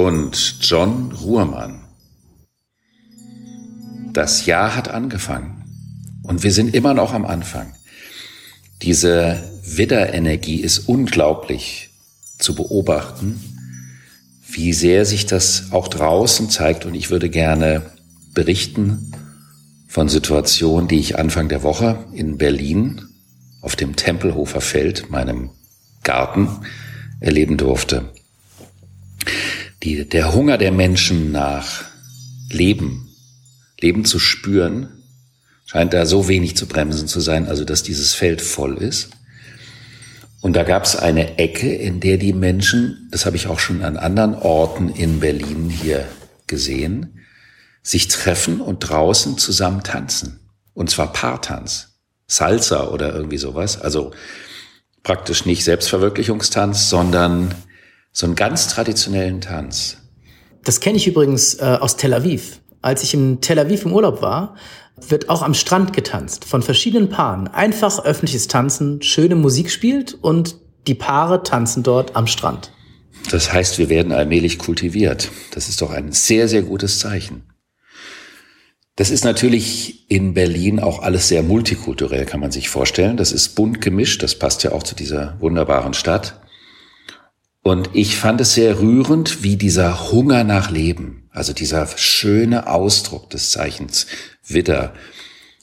und John Ruhrmann. Das Jahr hat angefangen und wir sind immer noch am Anfang. Diese Widderenergie ist unglaublich zu beobachten, wie sehr sich das auch draußen zeigt und ich würde gerne berichten von Situationen, die ich Anfang der Woche in Berlin auf dem Tempelhofer Feld, meinem Garten, erleben durfte. Die, der Hunger der Menschen nach Leben, Leben zu spüren, scheint da so wenig zu bremsen zu sein, also dass dieses Feld voll ist. Und da gab es eine Ecke, in der die Menschen, das habe ich auch schon an anderen Orten in Berlin hier gesehen, sich treffen und draußen zusammen tanzen. Und zwar Paartanz. Salsa oder irgendwie sowas. Also praktisch nicht Selbstverwirklichungstanz, sondern so einen ganz traditionellen Tanz. Das kenne ich übrigens äh, aus Tel Aviv. Als ich in Tel Aviv im Urlaub war, wird auch am Strand getanzt von verschiedenen Paaren. Einfach öffentliches Tanzen, schöne Musik spielt und die Paare tanzen dort am Strand. Das heißt, wir werden allmählich kultiviert. Das ist doch ein sehr, sehr gutes Zeichen. Das ist natürlich in Berlin auch alles sehr multikulturell, kann man sich vorstellen. Das ist bunt gemischt, das passt ja auch zu dieser wunderbaren Stadt. Und ich fand es sehr rührend, wie dieser Hunger nach Leben, also dieser schöne Ausdruck des Zeichens Widder,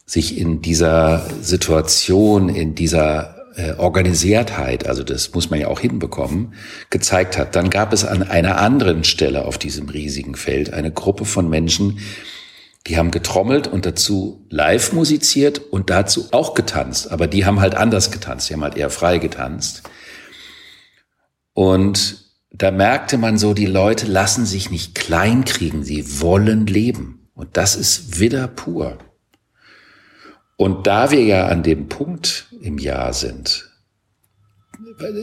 sich in dieser Situation, in dieser äh, Organisiertheit, also das muss man ja auch hinbekommen, gezeigt hat. Dann gab es an einer anderen Stelle auf diesem riesigen Feld eine Gruppe von Menschen, die haben getrommelt und dazu live musiziert und dazu auch getanzt. Aber die haben halt anders getanzt. Die haben halt eher frei getanzt. Und da merkte man so, die Leute lassen sich nicht klein kriegen. Sie wollen leben. Und das ist wieder pur. Und da wir ja an dem Punkt im Jahr sind,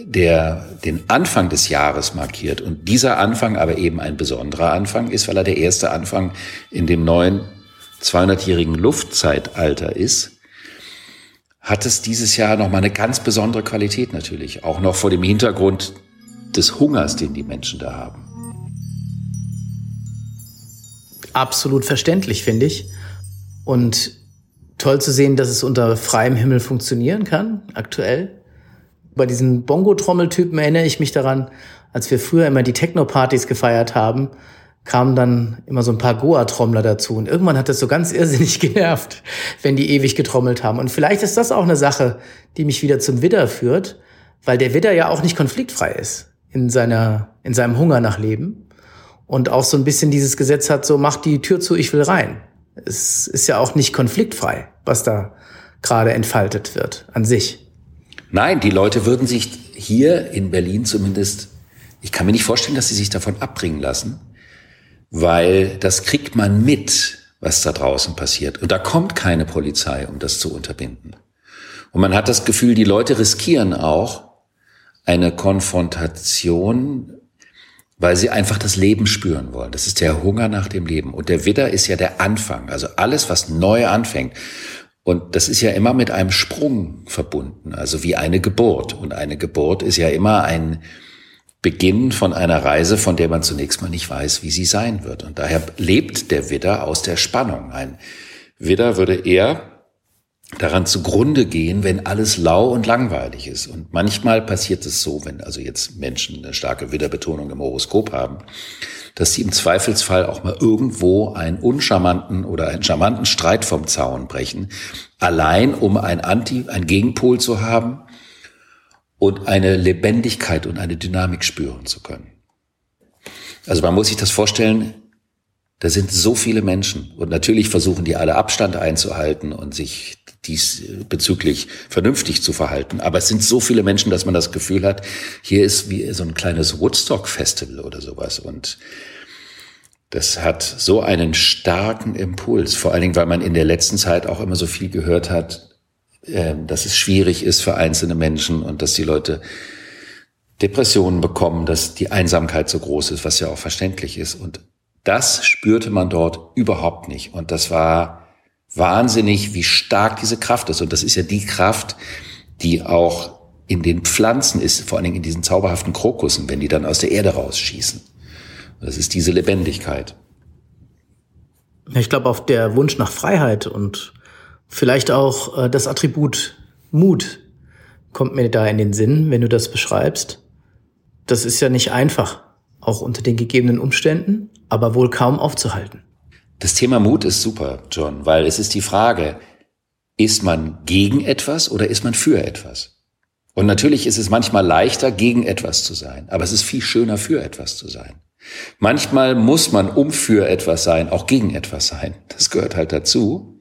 der den Anfang des Jahres markiert und dieser Anfang aber eben ein besonderer Anfang ist, weil er der erste Anfang in dem neuen 200-jährigen Luftzeitalter ist, hat es dieses Jahr nochmal eine ganz besondere Qualität natürlich, auch noch vor dem Hintergrund des Hungers, den die Menschen da haben. Absolut verständlich, finde ich. Und toll zu sehen, dass es unter freiem Himmel funktionieren kann, aktuell. Bei diesen Bongo-Trommeltypen erinnere ich mich daran, als wir früher immer die Techno-Partys gefeiert haben, kamen dann immer so ein paar Goa-Trommler dazu. Und irgendwann hat das so ganz irrsinnig genervt, wenn die ewig getrommelt haben. Und vielleicht ist das auch eine Sache, die mich wieder zum Widder führt, weil der Widder ja auch nicht konfliktfrei ist in seiner, in seinem Hunger nach Leben. Und auch so ein bisschen dieses Gesetz hat, so mach die Tür zu, ich will rein. Es ist ja auch nicht konfliktfrei, was da gerade entfaltet wird an sich. Nein, die Leute würden sich hier in Berlin zumindest, ich kann mir nicht vorstellen, dass sie sich davon abbringen lassen, weil das kriegt man mit, was da draußen passiert. Und da kommt keine Polizei, um das zu unterbinden. Und man hat das Gefühl, die Leute riskieren auch eine Konfrontation, weil sie einfach das Leben spüren wollen. Das ist der Hunger nach dem Leben. Und der Widder ist ja der Anfang, also alles, was neu anfängt. Und das ist ja immer mit einem Sprung verbunden, also wie eine Geburt. Und eine Geburt ist ja immer ein, Beginn von einer Reise, von der man zunächst mal nicht weiß, wie sie sein wird. Und daher lebt der Widder aus der Spannung. Ein Widder würde eher daran zugrunde gehen, wenn alles lau und langweilig ist. Und manchmal passiert es so, wenn also jetzt Menschen eine starke Widderbetonung im Horoskop haben, dass sie im Zweifelsfall auch mal irgendwo einen uncharmanten oder einen charmanten Streit vom Zaun brechen, allein um ein Anti, ein Gegenpol zu haben, und eine Lebendigkeit und eine Dynamik spüren zu können. Also man muss sich das vorstellen, Da sind so viele Menschen. Und natürlich versuchen die alle Abstand einzuhalten und sich diesbezüglich vernünftig zu verhalten. Aber es sind so viele Menschen, dass man das Gefühl hat, hier ist wie so ein kleines Woodstock-Festival oder sowas. Und das hat so einen starken Impuls. Vor allen Dingen, weil man in der letzten Zeit auch immer so viel gehört hat, ähm, dass es schwierig ist für einzelne Menschen und dass die Leute Depressionen bekommen, dass die Einsamkeit so groß ist, was ja auch verständlich ist. Und das spürte man dort überhaupt nicht. Und das war wahnsinnig, wie stark diese Kraft ist. Und das ist ja die Kraft, die auch in den Pflanzen ist, vor allen Dingen in diesen zauberhaften Krokussen, wenn die dann aus der Erde rausschießen. Das ist diese Lebendigkeit. Ich glaube, auf der Wunsch nach Freiheit und vielleicht auch äh, das Attribut Mut kommt mir da in den Sinn, wenn du das beschreibst. Das ist ja nicht einfach, auch unter den gegebenen Umständen, aber wohl kaum aufzuhalten. Das Thema Mut ist super, John, weil es ist die Frage, ist man gegen etwas oder ist man für etwas? Und natürlich ist es manchmal leichter, gegen etwas zu sein, aber es ist viel schöner, für etwas zu sein. Manchmal muss man, um für etwas sein, auch gegen etwas sein. Das gehört halt dazu.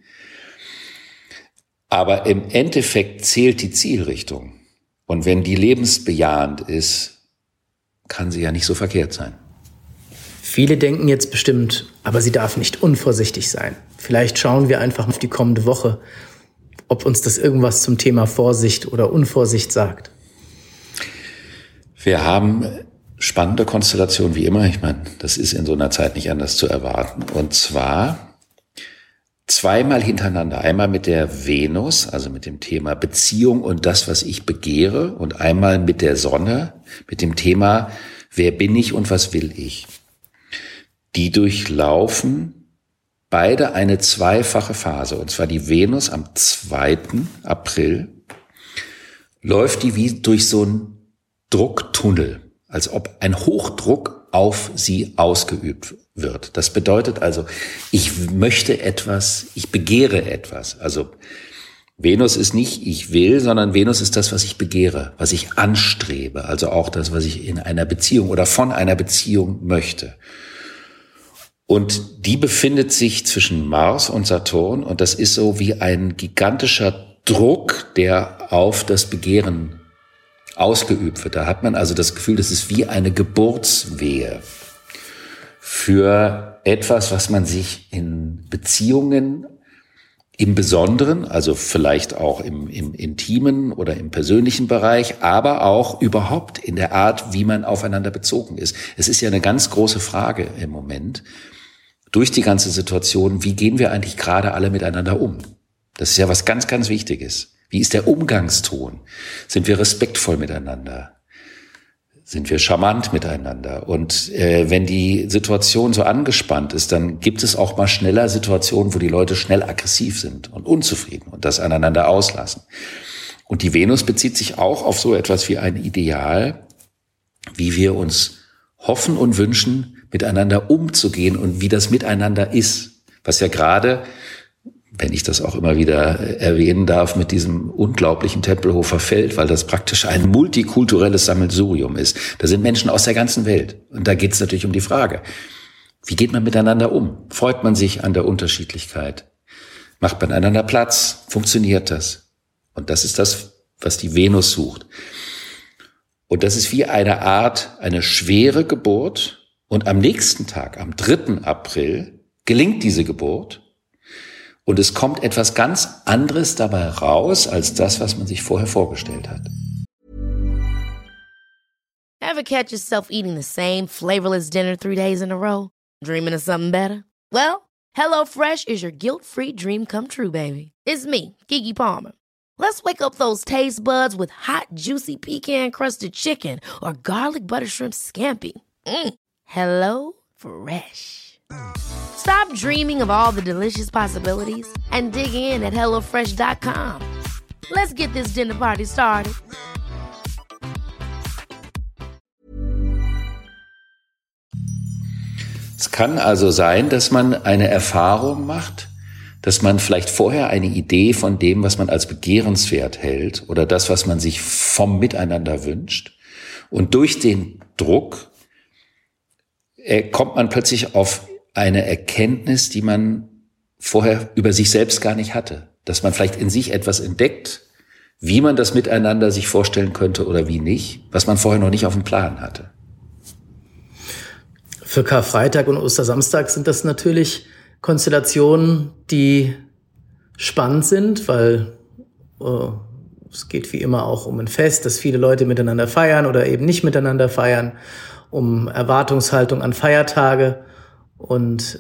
Aber im Endeffekt zählt die Zielrichtung. Und wenn die lebensbejahend ist, kann sie ja nicht so verkehrt sein. Viele denken jetzt bestimmt, aber sie darf nicht unvorsichtig sein. Vielleicht schauen wir einfach auf die kommende Woche, ob uns das irgendwas zum Thema Vorsicht oder Unvorsicht sagt. Wir haben spannende Konstellation wie immer. Ich meine, das ist in so einer Zeit nicht anders zu erwarten. Und zwar zweimal hintereinander. Einmal mit der Venus, also mit dem Thema Beziehung und das, was ich begehre. Und einmal mit der Sonne, mit dem Thema, wer bin ich und was will ich die durchlaufen beide eine zweifache Phase. Und zwar die Venus am 2. April läuft die wie durch so einen Drucktunnel, als ob ein Hochdruck auf sie ausgeübt wird. Das bedeutet also, ich möchte etwas, ich begehre etwas. Also Venus ist nicht ich will, sondern Venus ist das, was ich begehre, was ich anstrebe, also auch das, was ich in einer Beziehung oder von einer Beziehung möchte. Und die befindet sich zwischen Mars und Saturn und das ist so wie ein gigantischer Druck, der auf das Begehren ausgeübt wird. Da hat man also das Gefühl, das ist wie eine Geburtswehe für etwas, was man sich in Beziehungen im Besonderen, also vielleicht auch im, im intimen oder im persönlichen Bereich, aber auch überhaupt in der Art, wie man aufeinander bezogen ist. Es ist ja eine ganz große Frage im Moment durch die ganze Situation, wie gehen wir eigentlich gerade alle miteinander um? Das ist ja was ganz, ganz Wichtiges. Wie ist der Umgangston? Sind wir respektvoll miteinander? Sind wir charmant miteinander? Und äh, wenn die Situation so angespannt ist, dann gibt es auch mal schneller Situationen, wo die Leute schnell aggressiv sind und unzufrieden und das aneinander auslassen. Und die Venus bezieht sich auch auf so etwas wie ein Ideal, wie wir uns hoffen und wünschen, miteinander umzugehen und wie das miteinander ist. Was ja gerade, wenn ich das auch immer wieder erwähnen darf, mit diesem unglaublichen Tempelhofer Feld, weil das praktisch ein multikulturelles Sammelsurium ist. Da sind Menschen aus der ganzen Welt. Und da geht es natürlich um die Frage, wie geht man miteinander um? Freut man sich an der Unterschiedlichkeit? Macht man einander Platz? Funktioniert das? Und das ist das, was die Venus sucht. Und das ist wie eine Art, eine schwere Geburt, und am nächsten Tag, am 3. April, gelingt diese Geburt und es kommt etwas ganz anderes dabei raus als das, was man sich vorher vorgestellt hat. Ever catch yourself eating the same flavorless dinner three days in a row? Dreaming of something better? Well, HelloFresh is your guilt-free dream come true, baby. It's me, Kiki Palmer. Let's wake up those taste buds with hot, juicy pecan-crusted chicken or garlic butter shrimp scampi. Mm. Hello Fresh. Stop dreaming of all the delicious possibilities and dig in at HelloFresh.com. Let's get this dinner party started. Es kann also sein, dass man eine Erfahrung macht, dass man vielleicht vorher eine Idee von dem, was man als begehrenswert hält oder das, was man sich vom Miteinander wünscht und durch den Druck kommt man plötzlich auf eine Erkenntnis, die man vorher über sich selbst gar nicht hatte. Dass man vielleicht in sich etwas entdeckt, wie man das miteinander sich vorstellen könnte oder wie nicht, was man vorher noch nicht auf dem Plan hatte. Für Karfreitag und Ostersamstag sind das natürlich Konstellationen, die spannend sind, weil äh, es geht wie immer auch um ein Fest, dass viele Leute miteinander feiern oder eben nicht miteinander feiern, um Erwartungshaltung an Feiertage. Und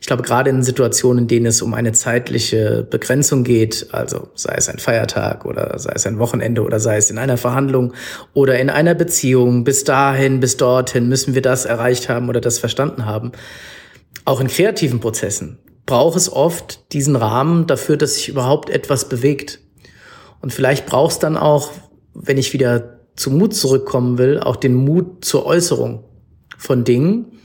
ich glaube, gerade in Situationen, in denen es um eine zeitliche Begrenzung geht, also sei es ein Feiertag oder sei es ein Wochenende oder sei es in einer Verhandlung oder in einer Beziehung, bis dahin, bis dorthin müssen wir das erreicht haben oder das verstanden haben. Auch in kreativen Prozessen braucht es oft diesen Rahmen dafür, dass sich überhaupt etwas bewegt. Und vielleicht braucht es dann auch, wenn ich wieder zu Mut zurückkommen will, auch den Mut zur Äußerung von Dingen,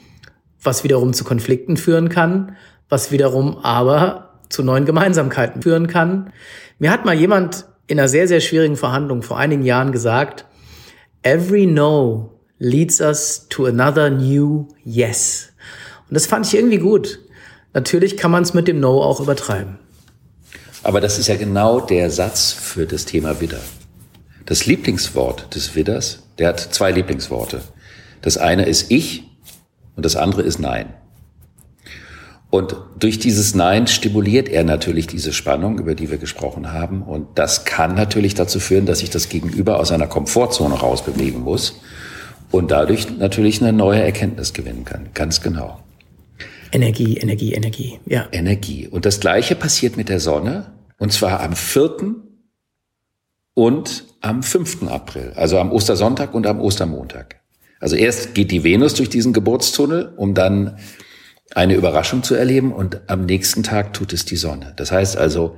was wiederum zu Konflikten führen kann, was wiederum aber zu neuen Gemeinsamkeiten führen kann. Mir hat mal jemand in einer sehr, sehr schwierigen Verhandlung vor einigen Jahren gesagt, every no leads us to another new yes. Und das fand ich irgendwie gut. Natürlich kann man es mit dem No auch übertreiben. Aber das ist ja genau der Satz für das Thema Widder. Das Lieblingswort des Widders, der hat zwei Lieblingsworte. Das eine ist ich und das andere ist Nein. Und durch dieses Nein stimuliert er natürlich diese Spannung, über die wir gesprochen haben. Und das kann natürlich dazu führen, dass sich das Gegenüber aus seiner Komfortzone rausbewegen muss und dadurch natürlich eine neue Erkenntnis gewinnen kann. Ganz genau. Energie, Energie, Energie, ja. Energie. Und das Gleiche passiert mit der Sonne, und zwar am 4. und am 5. April, also am Ostersonntag und am Ostermontag. Also erst geht die Venus durch diesen Geburtstunnel, um dann eine Überraschung zu erleben und am nächsten Tag tut es die Sonne. Das heißt also,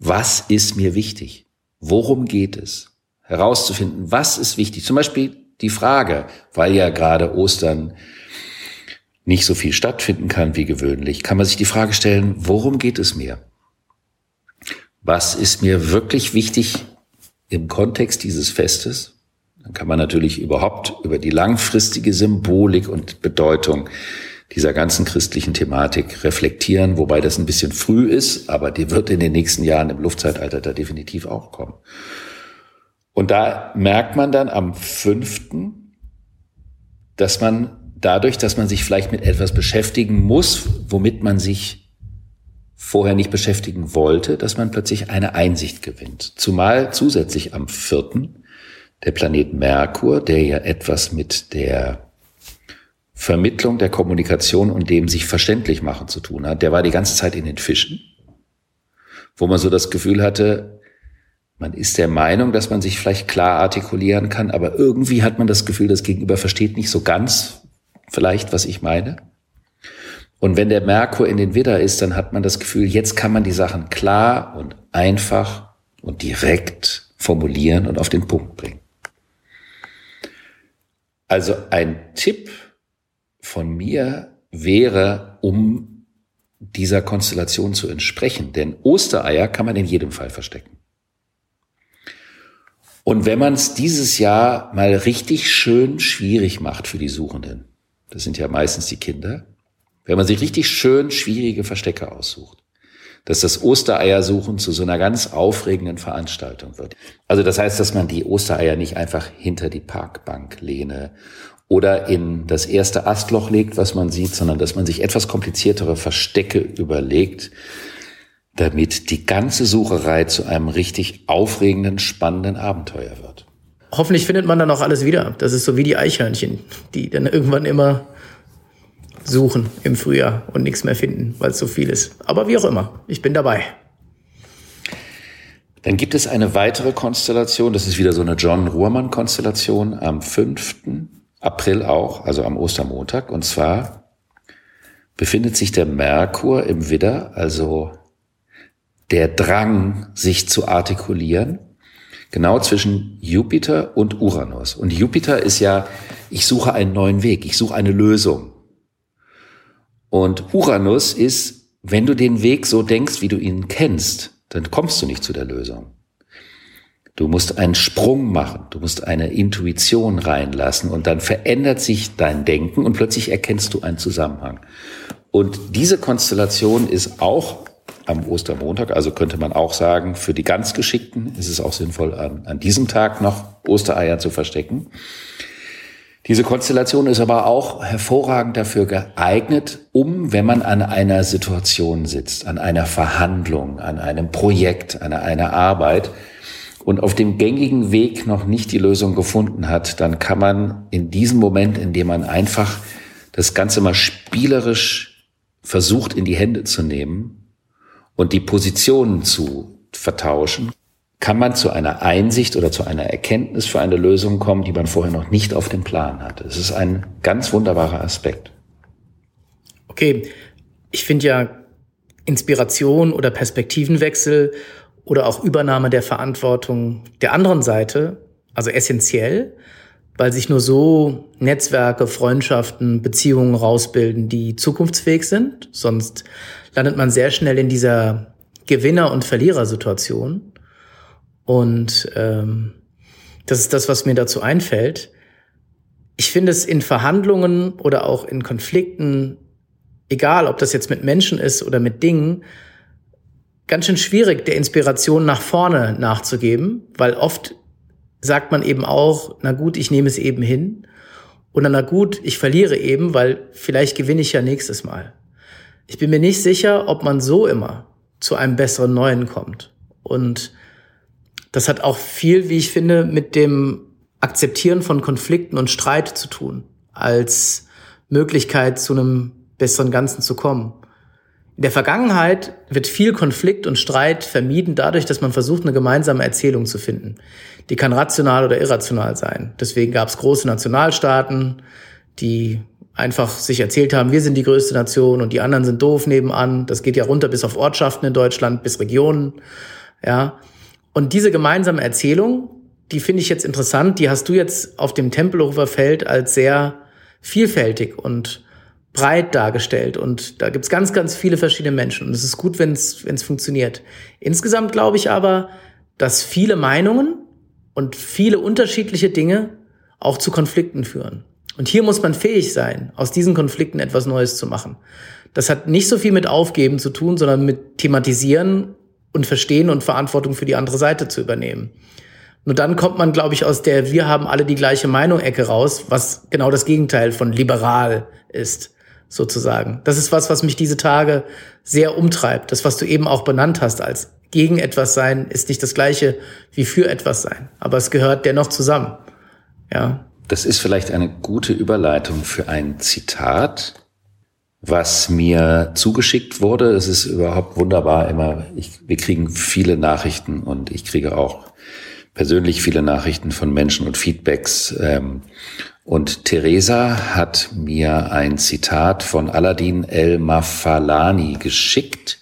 was ist mir wichtig? Worum geht es? Herauszufinden, was ist wichtig? Zum Beispiel die Frage, weil ja gerade Ostern nicht so viel stattfinden kann wie gewöhnlich, kann man sich die Frage stellen, worum geht es mir? Was ist mir wirklich wichtig im Kontext dieses Festes? Dann kann man natürlich überhaupt über die langfristige Symbolik und Bedeutung dieser ganzen christlichen Thematik reflektieren, wobei das ein bisschen früh ist, aber die wird in den nächsten Jahren im Luftzeitalter da definitiv auch kommen. Und da merkt man dann am fünften, dass man dadurch, dass man sich vielleicht mit etwas beschäftigen muss, womit man sich vorher nicht beschäftigen wollte, dass man plötzlich eine Einsicht gewinnt. Zumal zusätzlich am vierten der Planet Merkur, der ja etwas mit der Vermittlung der Kommunikation und dem sich verständlich machen zu tun hat, der war die ganze Zeit in den Fischen, wo man so das Gefühl hatte, man ist der Meinung, dass man sich vielleicht klar artikulieren kann, aber irgendwie hat man das Gefühl, das Gegenüber versteht nicht so ganz vielleicht, was ich meine. Und wenn der Merkur in den Widder ist, dann hat man das Gefühl, jetzt kann man die Sachen klar und einfach und direkt formulieren und auf den Punkt bringen. Also ein Tipp von mir wäre, um dieser Konstellation zu entsprechen, denn Ostereier kann man in jedem Fall verstecken. Und wenn man es dieses Jahr mal richtig schön schwierig macht für die Suchenden, das sind ja meistens die Kinder, wenn man sich richtig schön schwierige Verstecke aussucht, dass das Ostereiersuchen zu so einer ganz aufregenden Veranstaltung wird. Also das heißt, dass man die Ostereier nicht einfach hinter die Parkbank lehne oder in das erste Astloch legt, was man sieht, sondern dass man sich etwas kompliziertere Verstecke überlegt, damit die ganze Sucherei zu einem richtig aufregenden, spannenden Abenteuer wird. Hoffentlich findet man dann auch alles wieder. Das ist so wie die Eichhörnchen, die dann irgendwann immer suchen im Frühjahr und nichts mehr finden, weil es so viel ist. Aber wie auch immer, ich bin dabei. Dann gibt es eine weitere Konstellation, das ist wieder so eine John Ruhrmann-Konstellation am 5. April auch, also am Ostermontag. Und zwar befindet sich der Merkur im Widder, also der Drang, sich zu artikulieren, genau zwischen Jupiter und Uranus. Und Jupiter ist ja, ich suche einen neuen Weg, ich suche eine Lösung. Und Uranus ist, wenn du den Weg so denkst, wie du ihn kennst, dann kommst du nicht zu der Lösung. Du musst einen Sprung machen, du musst eine Intuition reinlassen und dann verändert sich dein Denken und plötzlich erkennst du einen Zusammenhang. Und diese Konstellation ist auch am Ostermontag, also könnte man auch sagen, für die ganz Geschickten ist es auch sinnvoll, an, an diesem Tag noch Ostereier zu verstecken. Diese Konstellation ist aber auch hervorragend dafür geeignet, um, wenn man an einer Situation sitzt, an einer Verhandlung, an einem Projekt, an einer Arbeit und auf dem gängigen Weg noch nicht die Lösung gefunden hat, dann kann man in diesem Moment, in dem man einfach das Ganze mal spielerisch versucht in die Hände zu nehmen und die Positionen zu vertauschen, kann man zu einer Einsicht oder zu einer Erkenntnis für eine Lösung kommen, die man vorher noch nicht auf dem Plan hatte. Es ist ein ganz wunderbarer Aspekt. Okay, ich finde ja Inspiration oder Perspektivenwechsel oder auch Übernahme der Verantwortung der anderen Seite, also essentiell, weil sich nur so Netzwerke, Freundschaften, Beziehungen rausbilden, die zukunftsfähig sind. Sonst landet man sehr schnell in dieser Gewinner- und Verlierersituation. Und ähm, das ist das, was mir dazu einfällt. Ich finde es in Verhandlungen oder auch in Konflikten, egal ob das jetzt mit Menschen ist oder mit Dingen, ganz schön schwierig, der Inspiration nach vorne nachzugeben, weil oft sagt man eben auch, na gut, ich nehme es eben hin. Dann, na gut, ich verliere eben, weil vielleicht gewinne ich ja nächstes Mal. Ich bin mir nicht sicher, ob man so immer zu einem besseren Neuen kommt. Und das hat auch viel, wie ich finde, mit dem Akzeptieren von Konflikten und Streit zu tun, als Möglichkeit zu einem besseren Ganzen zu kommen. In der Vergangenheit wird viel Konflikt und Streit vermieden dadurch, dass man versucht, eine gemeinsame Erzählung zu finden. Die kann rational oder irrational sein. Deswegen gab es große Nationalstaaten, die einfach sich erzählt haben, wir sind die größte Nation und die anderen sind doof nebenan. Das geht ja runter bis auf Ortschaften in Deutschland, bis Regionen. Ja. Und diese gemeinsame Erzählung, die finde ich jetzt interessant, die hast du jetzt auf dem Tempelhofer Feld als sehr vielfältig und breit dargestellt und da gibt's ganz, ganz viele verschiedene Menschen und es ist gut, wenn es funktioniert. Insgesamt glaube ich aber, dass viele Meinungen und viele unterschiedliche Dinge auch zu Konflikten führen. Und hier muss man fähig sein, aus diesen Konflikten etwas Neues zu machen. Das hat nicht so viel mit Aufgeben zu tun, sondern mit Thematisieren und Verstehen und Verantwortung für die andere Seite zu übernehmen. Nur dann kommt man, glaube ich, aus der Wir haben alle die gleiche Meinung-Ecke raus, was genau das Gegenteil von liberal ist sozusagen. Das ist was, was mich diese Tage sehr umtreibt. Das, was du eben auch benannt hast als gegen etwas sein, ist nicht das gleiche wie für etwas sein. Aber es gehört dennoch zusammen. Ja. Das ist vielleicht eine gute Überleitung für ein Zitat, was mir zugeschickt wurde. Es ist überhaupt wunderbar immer. Ich, wir kriegen viele Nachrichten und ich kriege auch persönlich viele Nachrichten von Menschen und Feedbacks. Ähm, und Theresa hat mir ein Zitat von Aladdin El-Mafalani geschickt,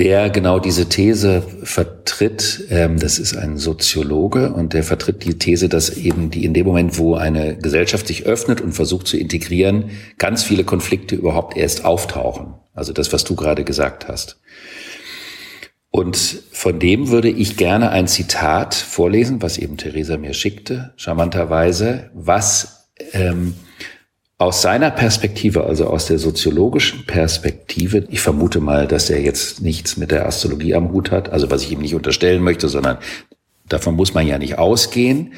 der genau diese These vertritt. Ähm, das ist ein Soziologe und der vertritt die These, dass eben die in dem Moment, wo eine Gesellschaft sich öffnet und versucht zu integrieren, ganz viele Konflikte überhaupt erst auftauchen. Also das, was du gerade gesagt hast. Und von dem würde ich gerne ein Zitat vorlesen, was eben Theresa mir schickte, charmanterweise, was ähm, aus seiner Perspektive, also aus der soziologischen Perspektive, ich vermute mal, dass er jetzt nichts mit der Astrologie am Hut hat, also was ich ihm nicht unterstellen möchte, sondern davon muss man ja nicht ausgehen.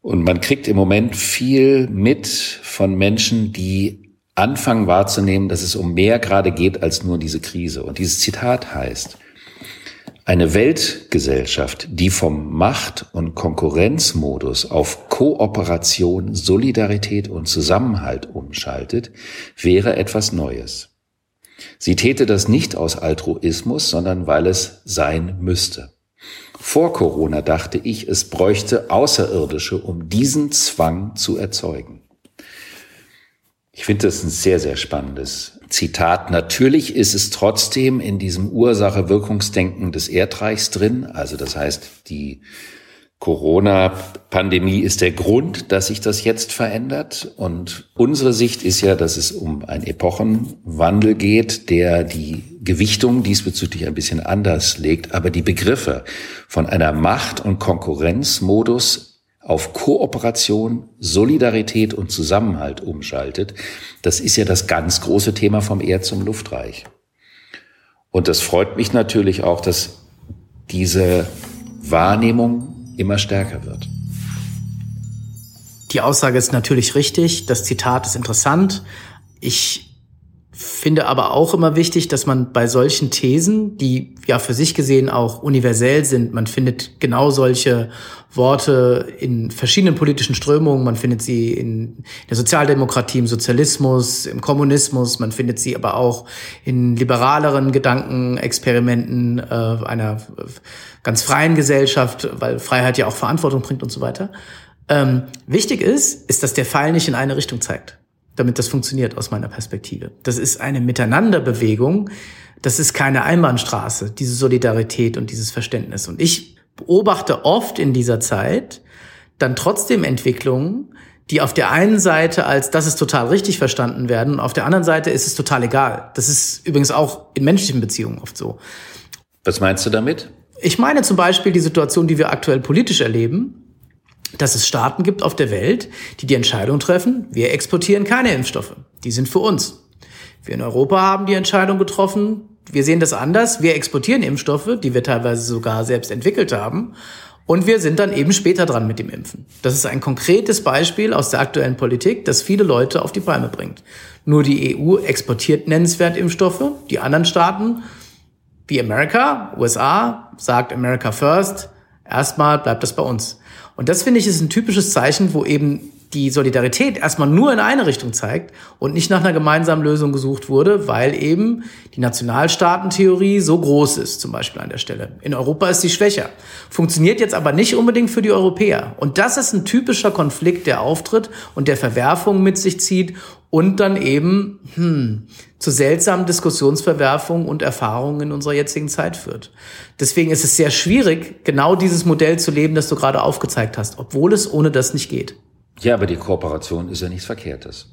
Und man kriegt im Moment viel mit von Menschen, die anfangen wahrzunehmen, dass es um mehr gerade geht als nur diese Krise. Und dieses Zitat heißt, eine Weltgesellschaft, die vom Macht- und Konkurrenzmodus auf Kooperation, Solidarität und Zusammenhalt umschaltet, wäre etwas Neues. Sie täte das nicht aus Altruismus, sondern weil es sein müsste. Vor Corona dachte ich, es bräuchte Außerirdische, um diesen Zwang zu erzeugen. Ich finde das ein sehr, sehr spannendes Zitat. Natürlich ist es trotzdem in diesem Ursache-Wirkungsdenken des Erdreichs drin. Also das heißt, die Corona-Pandemie ist der Grund, dass sich das jetzt verändert. Und unsere Sicht ist ja, dass es um einen Epochenwandel geht, der die Gewichtung diesbezüglich ein bisschen anders legt. Aber die Begriffe von einer Macht- und Konkurrenzmodus auf Kooperation, Solidarität und Zusammenhalt umschaltet, das ist ja das ganz große Thema vom Erd zum Luftreich. Und das freut mich natürlich auch, dass diese Wahrnehmung immer stärker wird. Die Aussage ist natürlich richtig, das Zitat ist interessant. Ich finde aber auch immer wichtig, dass man bei solchen Thesen, die ja für sich gesehen auch universell sind, man findet genau solche Worte in verschiedenen politischen Strömungen, man findet sie in der Sozialdemokratie, im Sozialismus, im Kommunismus, man findet sie aber auch in liberaleren Gedankenexperimenten äh, einer ganz freien Gesellschaft, weil Freiheit ja auch Verantwortung bringt und so weiter. Ähm, wichtig ist, ist, dass der Pfeil nicht in eine Richtung zeigt damit das funktioniert aus meiner Perspektive. Das ist eine Miteinanderbewegung. Das ist keine Einbahnstraße, diese Solidarität und dieses Verständnis. Und ich beobachte oft in dieser Zeit dann trotzdem Entwicklungen, die auf der einen Seite als das ist total richtig verstanden werden, und auf der anderen Seite ist es total egal. Das ist übrigens auch in menschlichen Beziehungen oft so. Was meinst du damit? Ich meine zum Beispiel die Situation, die wir aktuell politisch erleben, dass es Staaten gibt auf der Welt, die die Entscheidung treffen, wir exportieren keine Impfstoffe. Die sind für uns. Wir in Europa haben die Entscheidung getroffen, wir sehen das anders, wir exportieren Impfstoffe, die wir teilweise sogar selbst entwickelt haben. Und wir sind dann eben später dran mit dem Impfen. Das ist ein konkretes Beispiel aus der aktuellen Politik, das viele Leute auf die Palme bringt. Nur die EU exportiert nennenswert Impfstoffe. Die anderen Staaten, wie Amerika, USA, sagt America First, erstmal bleibt das bei uns. Und das finde ich ist ein typisches Zeichen, wo eben die Solidarität erstmal nur in eine Richtung zeigt und nicht nach einer gemeinsamen Lösung gesucht wurde, weil eben die Nationalstaatentheorie so groß ist, zum Beispiel an der Stelle. In Europa ist sie schwächer. Funktioniert jetzt aber nicht unbedingt für die Europäer. Und das ist ein typischer Konflikt, der auftritt und der Verwerfungen mit sich zieht und dann eben hm, zu seltsamen Diskussionsverwerfungen und Erfahrungen in unserer jetzigen Zeit führt. Deswegen ist es sehr schwierig, genau dieses Modell zu leben, das du gerade aufgezeigt hast, obwohl es ohne das nicht geht. Ja, aber die Kooperation ist ja nichts Verkehrtes.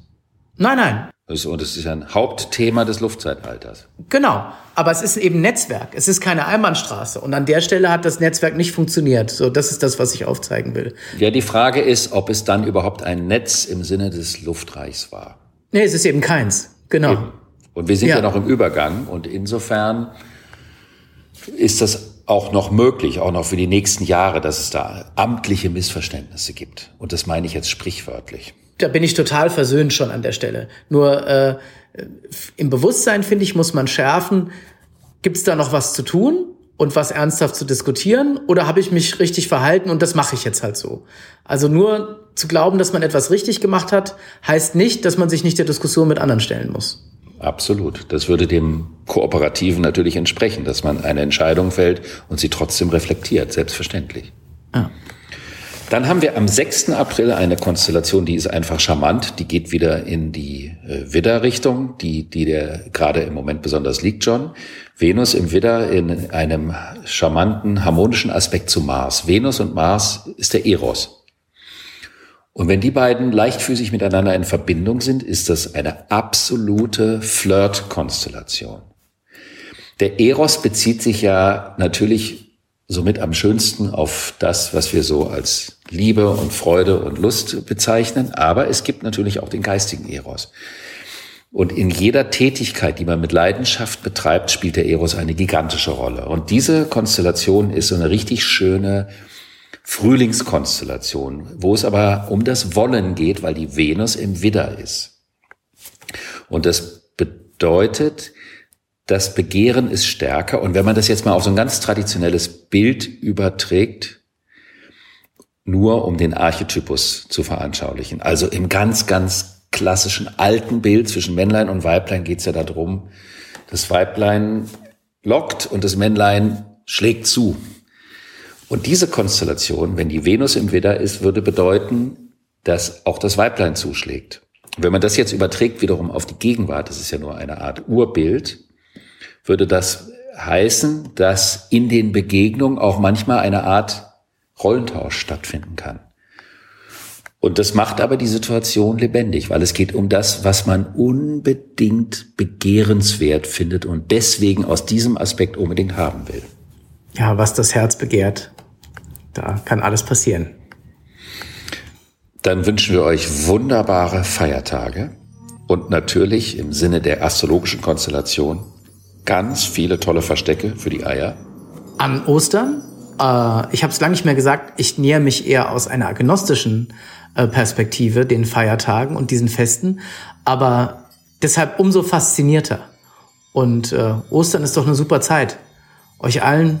Nein, nein. Und es ist ja ein Hauptthema des Luftzeitalters. Genau. Aber es ist eben Netzwerk. Es ist keine Einbahnstraße. Und an der Stelle hat das Netzwerk nicht funktioniert. So, das ist das, was ich aufzeigen will. Ja, die Frage ist, ob es dann überhaupt ein Netz im Sinne des Luftreichs war. Nee, es ist eben keins. Genau. Eben. Und wir sind ja. ja noch im Übergang. Und insofern ist das auch noch möglich, auch noch für die nächsten Jahre, dass es da amtliche Missverständnisse gibt. Und das meine ich jetzt sprichwörtlich. Da bin ich total versöhnt schon an der Stelle. Nur äh, im Bewusstsein, finde ich, muss man schärfen, gibt es da noch was zu tun? und was ernsthaft zu diskutieren oder habe ich mich richtig verhalten und das mache ich jetzt halt so. Also nur zu glauben, dass man etwas richtig gemacht hat, heißt nicht, dass man sich nicht der Diskussion mit anderen stellen muss. Absolut. Das würde dem Kooperativen natürlich entsprechen, dass man eine Entscheidung fällt und sie trotzdem reflektiert, selbstverständlich. Ah. Dann haben wir am 6. April eine Konstellation, die ist einfach charmant. Die geht wieder in die äh, Widder-Richtung, die, die der gerade im Moment besonders liegt, John. Venus im Widder in einem charmanten, harmonischen Aspekt zu Mars. Venus und Mars ist der Eros. Und wenn die beiden leichtfüßig miteinander in Verbindung sind, ist das eine absolute Flirt-Konstellation. Der Eros bezieht sich ja natürlich somit am schönsten auf das, was wir so als Liebe und Freude und Lust bezeichnen. Aber es gibt natürlich auch den geistigen Eros. Und in jeder Tätigkeit, die man mit Leidenschaft betreibt, spielt der Eros eine gigantische Rolle. Und diese Konstellation ist so eine richtig schöne Frühlingskonstellation, wo es aber um das Wollen geht, weil die Venus im Widder ist. Und das bedeutet, das Begehren ist stärker. Und wenn man das jetzt mal auf so ein ganz traditionelles Bild überträgt, nur um den Archetypus zu veranschaulichen. Also im ganz, ganz klassischen alten Bild zwischen Männlein und Weiblein geht es ja darum, das Weiblein lockt und das Männlein schlägt zu. Und diese Konstellation, wenn die Venus im Widder ist, würde bedeuten, dass auch das Weiblein zuschlägt. Wenn man das jetzt überträgt wiederum auf die Gegenwart, das ist ja nur eine Art Urbild, würde das heißen, dass in den Begegnungen auch manchmal eine Art Rollentausch stattfinden kann. Und das macht aber die Situation lebendig, weil es geht um das, was man unbedingt begehrenswert findet und deswegen aus diesem Aspekt unbedingt haben will. Ja, was das Herz begehrt, da kann alles passieren. Dann wünschen wir euch wunderbare Feiertage und natürlich im Sinne der astrologischen Konstellation ganz viele tolle Verstecke für die Eier. An Ostern, äh, ich habe es lange nicht mehr gesagt, ich näher mich eher aus einer agnostischen äh, Perspektive den Feiertagen und diesen Festen, aber deshalb umso faszinierter. Und äh, Ostern ist doch eine super Zeit. Euch allen